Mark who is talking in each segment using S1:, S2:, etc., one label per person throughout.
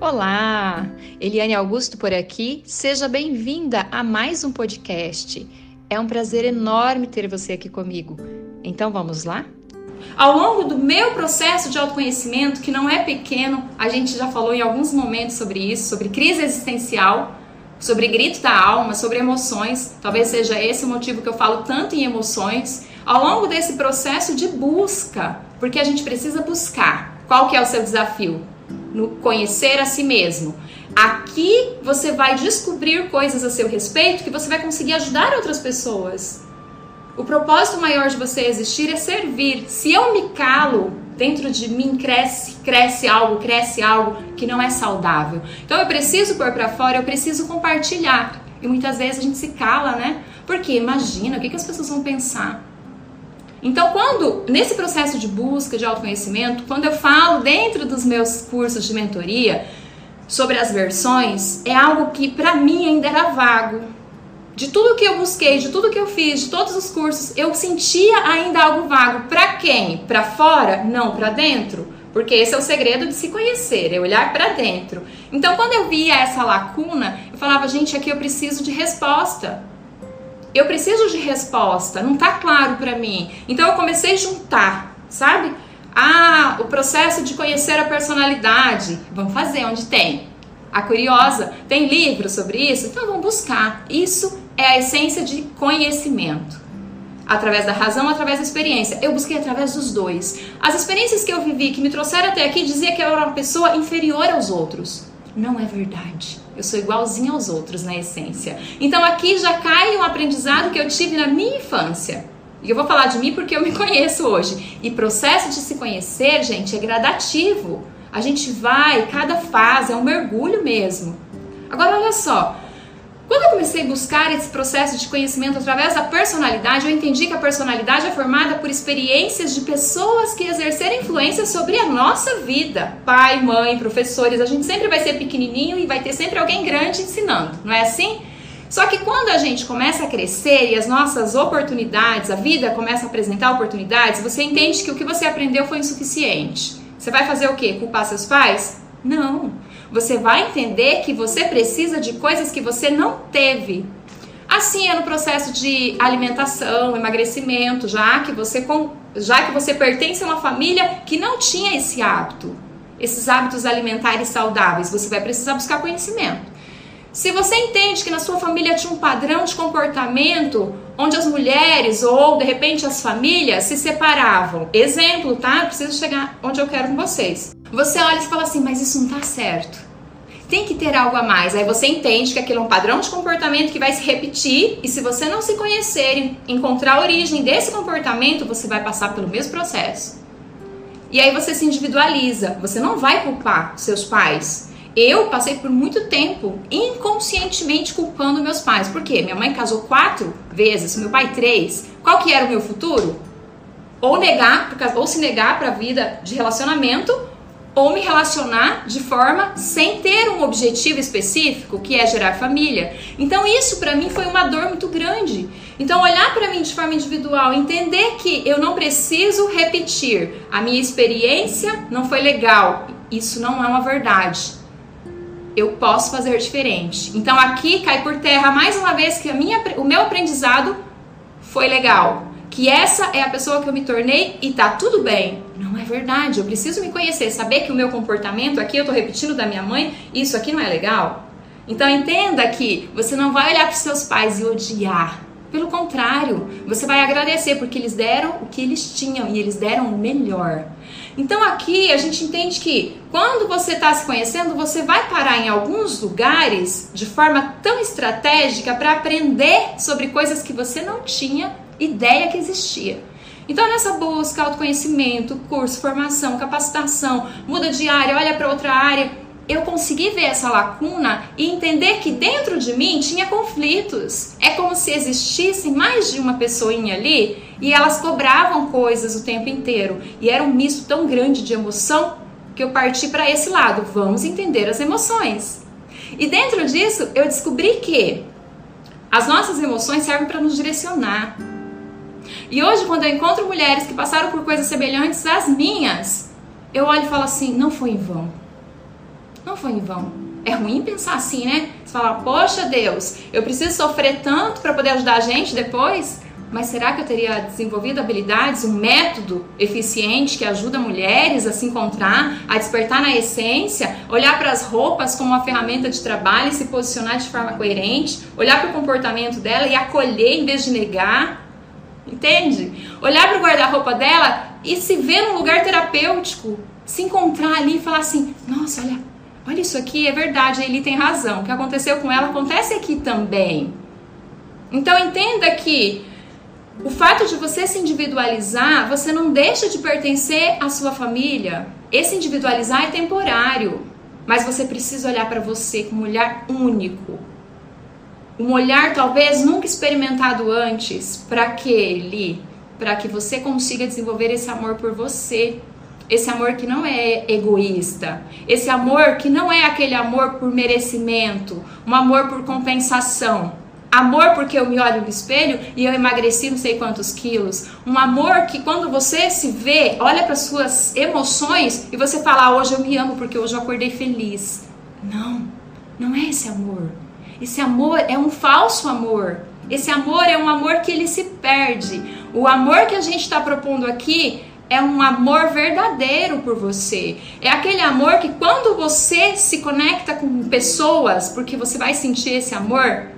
S1: Olá, Eliane Augusto por aqui. Seja bem-vinda a mais um podcast. É um prazer enorme ter você aqui comigo. Então vamos lá?
S2: Ao longo do meu processo de autoconhecimento, que não é pequeno, a gente já falou em alguns momentos sobre isso, sobre crise existencial, sobre grito da alma, sobre emoções. Talvez seja esse o motivo que eu falo tanto em emoções. Ao longo desse processo de busca, porque a gente precisa buscar. Qual que é o seu desafio? No conhecer a si mesmo. Aqui você vai descobrir coisas a seu respeito que você vai conseguir ajudar outras pessoas. O propósito maior de você existir é servir. Se eu me calo, dentro de mim cresce, cresce algo, cresce algo que não é saudável. Então eu preciso pôr para fora, eu preciso compartilhar. E muitas vezes a gente se cala, né? Porque imagina o que, que as pessoas vão pensar. Então, quando nesse processo de busca de autoconhecimento, quando eu falo dentro dos meus cursos de mentoria sobre as versões, é algo que para mim ainda era vago. De tudo que eu busquei, de tudo que eu fiz, de todos os cursos, eu sentia ainda algo vago. Para quem? Para fora? Não, para dentro. Porque esse é o segredo de se conhecer, é olhar para dentro. Então, quando eu via essa lacuna, eu falava, gente, aqui eu preciso de resposta eu preciso de resposta, não tá claro para mim. Então eu comecei a juntar, sabe? Ah, o processo de conhecer a personalidade. Vamos fazer onde tem. A curiosa, tem livro sobre isso? Então vamos buscar. Isso é a essência de conhecimento. Através da razão, através da experiência. Eu busquei através dos dois. As experiências que eu vivi, que me trouxeram até aqui, dizia que eu era uma pessoa inferior aos outros. Não é verdade. Eu sou igualzinho aos outros na essência. Então aqui já cai um aprendizado que eu tive na minha infância. E eu vou falar de mim porque eu me conheço hoje. E processo de se conhecer, gente, é gradativo. A gente vai, cada fase é um mergulho mesmo. Agora olha só, quando eu comecei a buscar esse processo de conhecimento através da personalidade, eu entendi que a personalidade é formada por experiências de pessoas que exerceram influência sobre a nossa vida. Pai, mãe, professores, a gente sempre vai ser pequenininho e vai ter sempre alguém grande ensinando, não é assim? Só que quando a gente começa a crescer e as nossas oportunidades, a vida começa a apresentar oportunidades, você entende que o que você aprendeu foi insuficiente. Você vai fazer o quê? Culpar seus pais? Não você vai entender que você precisa de coisas que você não teve. Assim é no processo de alimentação, emagrecimento, já que você já que você pertence a uma família que não tinha esse hábito, esses hábitos alimentares saudáveis, você vai precisar buscar conhecimento. Se você entende que na sua família tinha um padrão de comportamento onde as mulheres ou de repente as famílias se separavam, exemplo, tá? Preciso chegar onde eu quero com vocês. Você olha e fala assim, mas isso não tá certo. Tem que ter algo a mais. Aí você entende que aquilo é um padrão de comportamento que vai se repetir, e se você não se conhecer e encontrar a origem desse comportamento, você vai passar pelo mesmo processo. E aí você se individualiza. Você não vai culpar seus pais. Eu passei por muito tempo inconscientemente culpando meus pais. Por quê? Minha mãe casou quatro vezes, meu pai três. Qual que era o meu futuro? Ou negar, ou se negar para a vida de relacionamento, ou me relacionar de forma sem ter um objetivo específico, que é gerar família. Então isso para mim foi uma dor muito grande. Então olhar para mim de forma individual, entender que eu não preciso repetir, a minha experiência não foi legal. Isso não é uma verdade. Eu posso fazer diferente. Então aqui cai por terra mais uma vez que a minha, o meu aprendizado foi legal que essa é a pessoa que eu me tornei e tá tudo bem. Não é verdade. Eu preciso me conhecer, saber que o meu comportamento aqui eu tô repetindo da minha mãe, isso aqui não é legal. Então entenda que você não vai olhar para seus pais e odiar. Pelo contrário, você vai agradecer porque eles deram o que eles tinham e eles deram o melhor. Então aqui a gente entende que quando você está se conhecendo, você vai parar em alguns lugares de forma tão estratégica para aprender sobre coisas que você não tinha ideia que existia. Então, nessa busca, autoconhecimento, curso, formação, capacitação, muda de área, olha para outra área, eu consegui ver essa lacuna e entender que dentro de mim tinha conflitos. É como se existissem mais de uma pessoinha ali e elas cobravam coisas o tempo inteiro. E era um misto tão grande de emoção que eu parti para esse lado. Vamos entender as emoções. E dentro disso, eu descobri que as nossas emoções servem para nos direcionar. E hoje, quando eu encontro mulheres que passaram por coisas semelhantes às minhas, eu olho e falo assim: não foi em vão. não foi em vão. É ruim pensar assim, né? Você fala, poxa Deus, eu preciso sofrer tanto para poder ajudar a gente depois? Mas será que eu teria desenvolvido habilidades, um método eficiente que ajuda mulheres a se encontrar, a despertar na essência, olhar para as roupas como uma ferramenta de trabalho e se posicionar de forma coerente, olhar para o comportamento dela e acolher em vez de negar? Entende? Olhar para o guarda-roupa dela e se ver num lugar terapêutico, se encontrar ali e falar assim: nossa, olha, olha isso aqui, é verdade, ele tem razão. O que aconteceu com ela acontece aqui também. Então entenda que o fato de você se individualizar, você não deixa de pertencer à sua família. Esse individualizar é temporário, mas você precisa olhar para você com um olhar único. Um olhar talvez nunca experimentado antes, para aquele, para que você consiga desenvolver esse amor por você. Esse amor que não é egoísta, esse amor que não é aquele amor por merecimento, um amor por compensação, Amor porque eu me olho no espelho e eu emagreci não sei quantos quilos. Um amor que quando você se vê, olha para suas emoções e você fala, ah, hoje eu me amo porque hoje eu acordei feliz. Não, não é esse amor. Esse amor é um falso amor. Esse amor é um amor que ele se perde. O amor que a gente está propondo aqui é um amor verdadeiro por você. É aquele amor que quando você se conecta com pessoas, porque você vai sentir esse amor,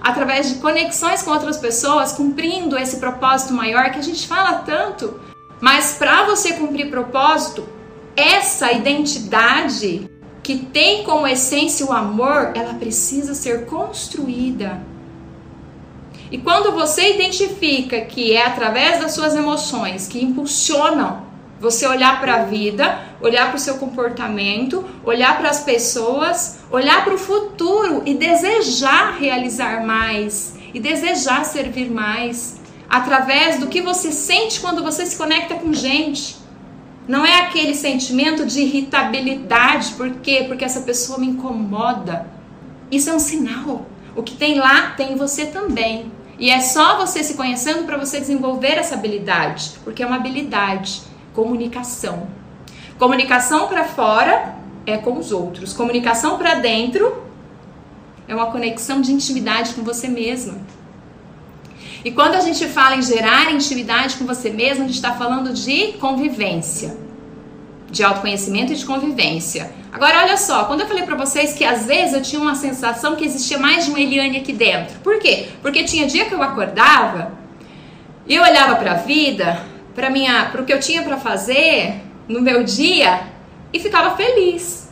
S2: através de conexões com outras pessoas, cumprindo esse propósito maior que a gente fala tanto. Mas para você cumprir propósito, essa identidade que tem como essência o amor, ela precisa ser construída. E quando você identifica que é através das suas emoções que impulsionam você olhar para a vida, olhar para o seu comportamento, olhar para as pessoas, olhar para o futuro e desejar realizar mais e desejar servir mais através do que você sente quando você se conecta com gente. Não é aquele sentimento de irritabilidade, por quê? Porque essa pessoa me incomoda. Isso é um sinal. O que tem lá tem em você também. E é só você se conhecendo para você desenvolver essa habilidade, porque é uma habilidade comunicação. Comunicação para fora é com os outros. Comunicação para dentro é uma conexão de intimidade com você mesma. E quando a gente fala em gerar intimidade com você mesma, a gente está falando de convivência, de autoconhecimento e de convivência. Agora, olha só, quando eu falei para vocês que às vezes eu tinha uma sensação que existia mais de uma Eliane aqui dentro. Por quê? Porque tinha dia que eu acordava e eu olhava para a vida para minha, para o que eu tinha para fazer no meu dia e ficava feliz.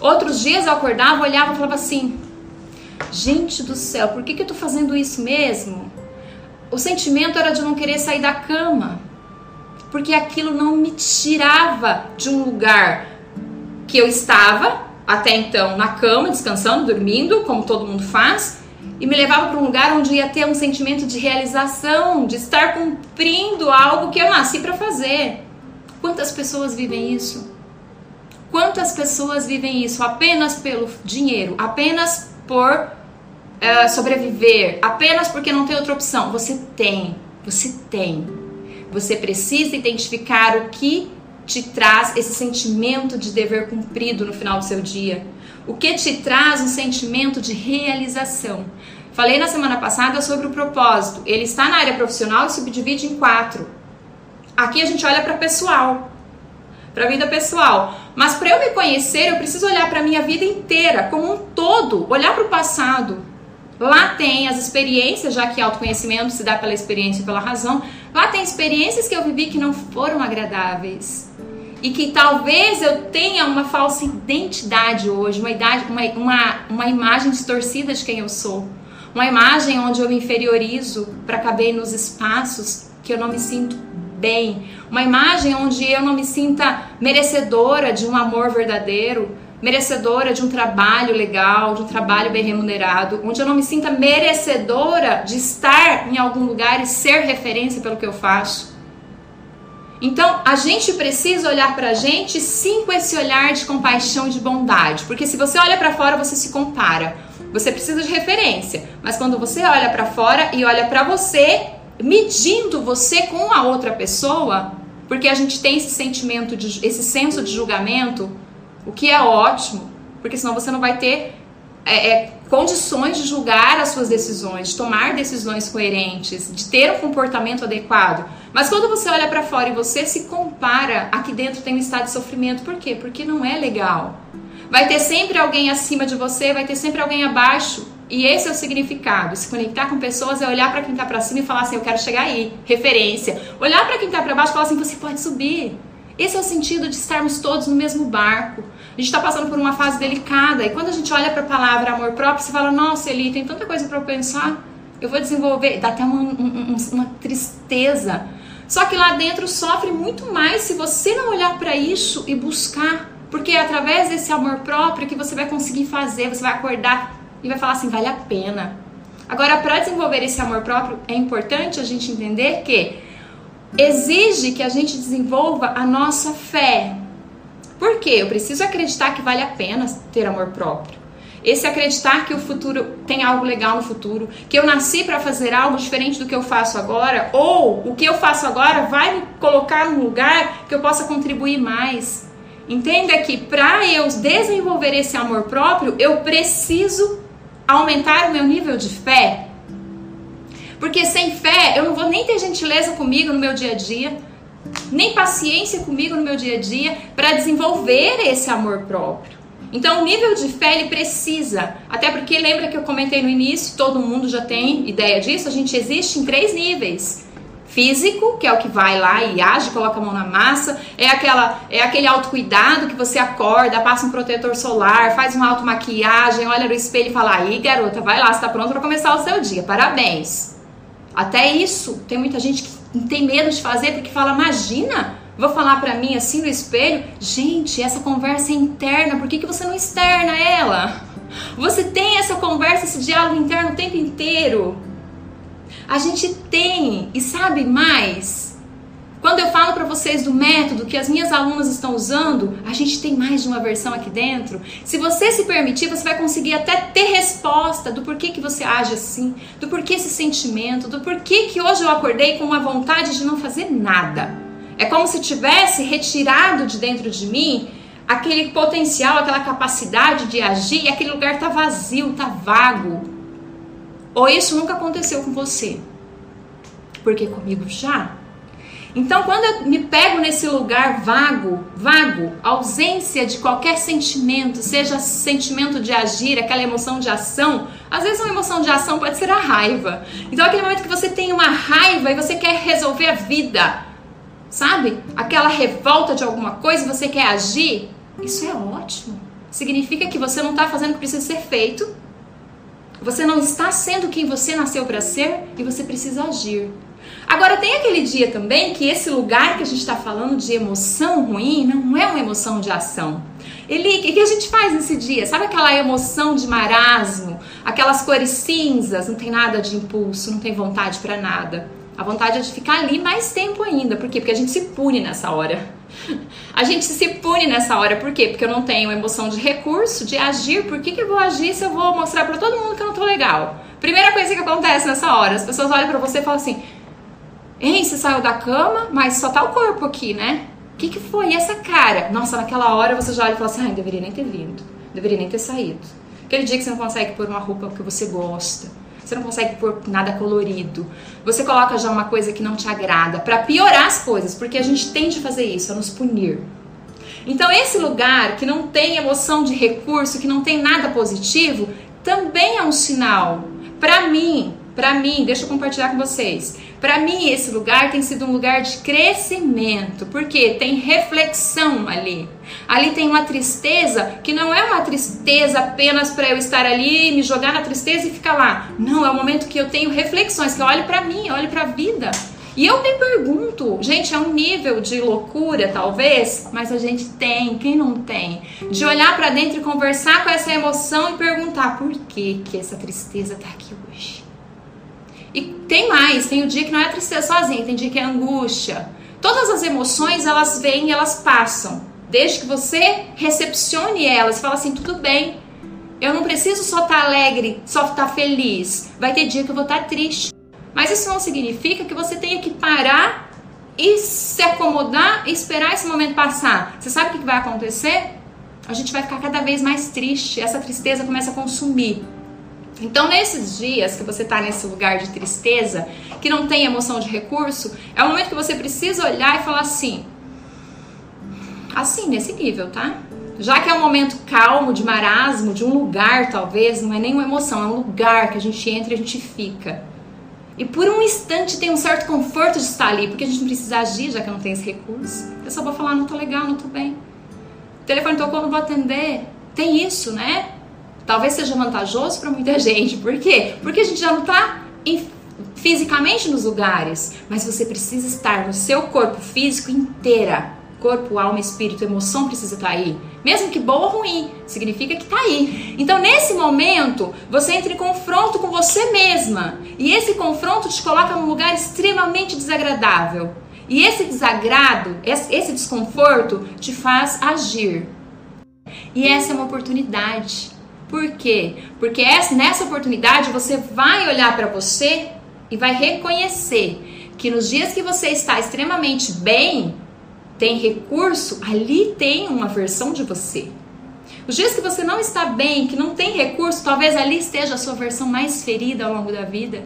S2: Outros dias eu acordava, olhava e falava assim: Gente do céu, por que, que eu tô fazendo isso mesmo? O sentimento era de não querer sair da cama, porque aquilo não me tirava de um lugar que eu estava até então na cama, descansando, dormindo, como todo mundo faz, e me levava para um lugar onde ia ter um sentimento de realização, de estar cumprindo algo que eu nasci para fazer. Quantas pessoas vivem isso? Quantas pessoas vivem isso apenas pelo dinheiro, apenas por uh, sobreviver, apenas porque não tem outra opção? Você tem, você tem. Você precisa identificar o que te traz esse sentimento de dever cumprido no final do seu dia. O que te traz um sentimento de realização. Falei na semana passada sobre o propósito. Ele está na área profissional e subdivide em quatro. Aqui a gente olha para pessoal, para a vida pessoal. Mas para eu me conhecer, eu preciso olhar para a minha vida inteira, como um todo, olhar para o passado. Lá tem as experiências, já que autoconhecimento se dá pela experiência e pela razão. Lá tem experiências que eu vivi que não foram agradáveis. E que talvez eu tenha uma falsa identidade hoje, uma, idade, uma, uma, uma imagem distorcida de quem eu sou, uma imagem onde eu me inferiorizo para caber nos espaços que eu não me sinto bem, uma imagem onde eu não me sinta merecedora de um amor verdadeiro, merecedora de um trabalho legal, de um trabalho bem remunerado, onde eu não me sinta merecedora de estar em algum lugar e ser referência pelo que eu faço. Então, a gente precisa olhar pra gente sim com esse olhar de compaixão e de bondade, porque se você olha para fora, você se compara. Você precisa de referência, mas quando você olha para fora e olha para você, medindo você com a outra pessoa, porque a gente tem esse sentimento de esse senso de julgamento, o que é ótimo, porque senão você não vai ter é, é, condições de julgar as suas decisões, de tomar decisões coerentes, de ter um comportamento adequado. Mas quando você olha para fora e você se compara, aqui dentro tem um estado de sofrimento. Por quê? Porque não é legal. Vai ter sempre alguém acima de você, vai ter sempre alguém abaixo. E esse é o significado. Se conectar com pessoas é olhar para quem está para cima e falar assim: eu quero chegar aí. Referência. Olhar para quem está para baixo e falar assim: você pode subir. Esse é o sentido de estarmos todos no mesmo barco. A gente está passando por uma fase delicada. E quando a gente olha para a palavra amor próprio, você fala: nossa, Eli, tem tanta coisa para eu pensar. Eu vou desenvolver. Dá até uma, uma, tristeza. Só que lá dentro sofre muito mais se você não olhar para isso e buscar. Porque é através desse amor próprio que você vai conseguir fazer, você vai acordar e vai falar assim: vale a pena. Agora, para desenvolver esse amor próprio, é importante a gente entender que exige que a gente desenvolva a nossa fé. Por quê? Eu preciso acreditar que vale a pena ter amor próprio. Esse acreditar que o futuro tem algo legal no futuro, que eu nasci para fazer algo diferente do que eu faço agora, ou o que eu faço agora vai me colocar num lugar que eu possa contribuir mais. Entenda que para eu desenvolver esse amor próprio, eu preciso aumentar o meu nível de fé. Porque sem fé eu não vou nem ter gentileza comigo no meu dia a dia, nem paciência comigo no meu dia a dia para desenvolver esse amor próprio. Então, o nível de fé ele precisa, até porque lembra que eu comentei no início, todo mundo já tem ideia disso, a gente existe em três níveis físico, que é o que vai lá e age, coloca a mão na massa, é aquela é aquele autocuidado que você acorda, passa um protetor solar, faz uma automaquiagem, olha no espelho e fala: "Aí, garota, vai lá, está pronta para começar o seu dia. Parabéns". Até isso, tem muita gente que tem medo de fazer porque fala: "Imagina, vou falar para mim assim no espelho, gente, essa conversa é interna, por que que você não externa ela?" Você tem essa conversa, esse diálogo interno o tempo inteiro. A gente tem e sabe mais. Quando eu falo para vocês do método que as minhas alunas estão usando, a gente tem mais de uma versão aqui dentro. Se você se permitir, você vai conseguir até ter resposta do porquê que você age assim, do porquê esse sentimento, do porquê que hoje eu acordei com uma vontade de não fazer nada. É como se tivesse retirado de dentro de mim aquele potencial, aquela capacidade de agir e aquele lugar tá vazio, tá vago. Ou isso nunca aconteceu com você? Porque comigo já. Então, quando eu me pego nesse lugar vago, vago, ausência de qualquer sentimento, seja sentimento de agir, aquela emoção de ação, às vezes uma emoção de ação pode ser a raiva. Então, aquele momento que você tem uma raiva e você quer resolver a vida, sabe? Aquela revolta de alguma coisa você quer agir, isso é ótimo. Significa que você não está fazendo o que precisa ser feito você não está sendo quem você nasceu para ser e você precisa agir. Agora, tem aquele dia também que esse lugar que a gente está falando de emoção ruim não é uma emoção de ação. Ele, o que a gente faz nesse dia? Sabe aquela emoção de marasmo, aquelas cores cinzas, não tem nada de impulso, não tem vontade para nada. A vontade é de ficar ali mais tempo ainda. Por quê? Porque a gente se pune nessa hora. A gente se pune nessa hora, por quê? Porque eu não tenho emoção de recurso, de agir. Por que, que eu vou agir se eu vou mostrar para todo mundo que eu não tô legal? Primeira coisa que acontece nessa hora, as pessoas olham para você e falam assim: Ei, você saiu da cama, mas só tá o corpo aqui, né? O que, que foi? E essa cara? Nossa, naquela hora você já olha e fala assim: Ai, deveria nem ter vindo, deveria nem ter saído. Aquele dia que você não consegue pôr uma roupa que você gosta você não consegue pôr nada colorido. Você coloca já uma coisa que não te agrada para piorar as coisas, porque a gente tende a fazer isso, a nos punir. Então, esse lugar que não tem emoção de recurso, que não tem nada positivo, também é um sinal. Para mim, para mim, deixa eu compartilhar com vocês. Para mim, esse lugar tem sido um lugar de crescimento, porque tem reflexão ali. Ali tem uma tristeza que não é uma tristeza apenas para eu estar ali, me jogar na tristeza e ficar lá. Não, é o momento que eu tenho reflexões, que eu olho para mim, olho para a vida. E eu me pergunto, gente, é um nível de loucura talvez, mas a gente tem, quem não tem? De olhar para dentro e conversar com essa emoção e perguntar por que que essa tristeza tá aqui hoje? E tem mais, tem o dia que não é tristeza sozinha, tem dia que é angústia. Todas as emoções, elas vêm e elas passam. Desde que você recepcione elas, fala assim, tudo bem. Eu não preciso só estar tá alegre, só estar tá feliz. Vai ter dia que eu vou estar tá triste. Mas isso não significa que você tenha que parar e se acomodar e esperar esse momento passar. Você sabe o que vai acontecer? a gente vai ficar cada vez mais triste, essa tristeza começa a consumir. Então, nesses dias que você está nesse lugar de tristeza, que não tem emoção de recurso, é o momento que você precisa olhar e falar assim: assim, nesse nível, tá? Já que é um momento calmo, de marasmo, de um lugar, talvez, não é nenhuma emoção, é um lugar que a gente entra e a gente fica. E por um instante tem um certo conforto de estar ali, porque a gente não precisa agir, já que não tenho esse recurso. Eu só vou falar, não tô legal, não tô bem. O telefone tocou, não vou atender. Tem isso, né? Talvez seja vantajoso para muita gente. Por quê? Porque a gente já não está fisicamente nos lugares, mas você precisa estar no seu corpo físico inteira. Corpo, alma, espírito, emoção precisa estar tá aí. Mesmo que boa ou ruim, significa que está aí. Então, nesse momento, você entra em confronto com você mesma. E esse confronto te coloca num lugar extremamente desagradável. E esse desagrado, esse desconforto, te faz agir. E essa é uma oportunidade. Por quê? Porque essa, nessa oportunidade você vai olhar para você e vai reconhecer que nos dias que você está extremamente bem, tem recurso, ali tem uma versão de você. Os dias que você não está bem, que não tem recurso, talvez ali esteja a sua versão mais ferida ao longo da vida.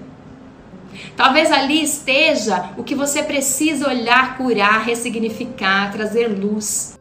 S2: Talvez ali esteja o que você precisa olhar, curar, ressignificar, trazer luz.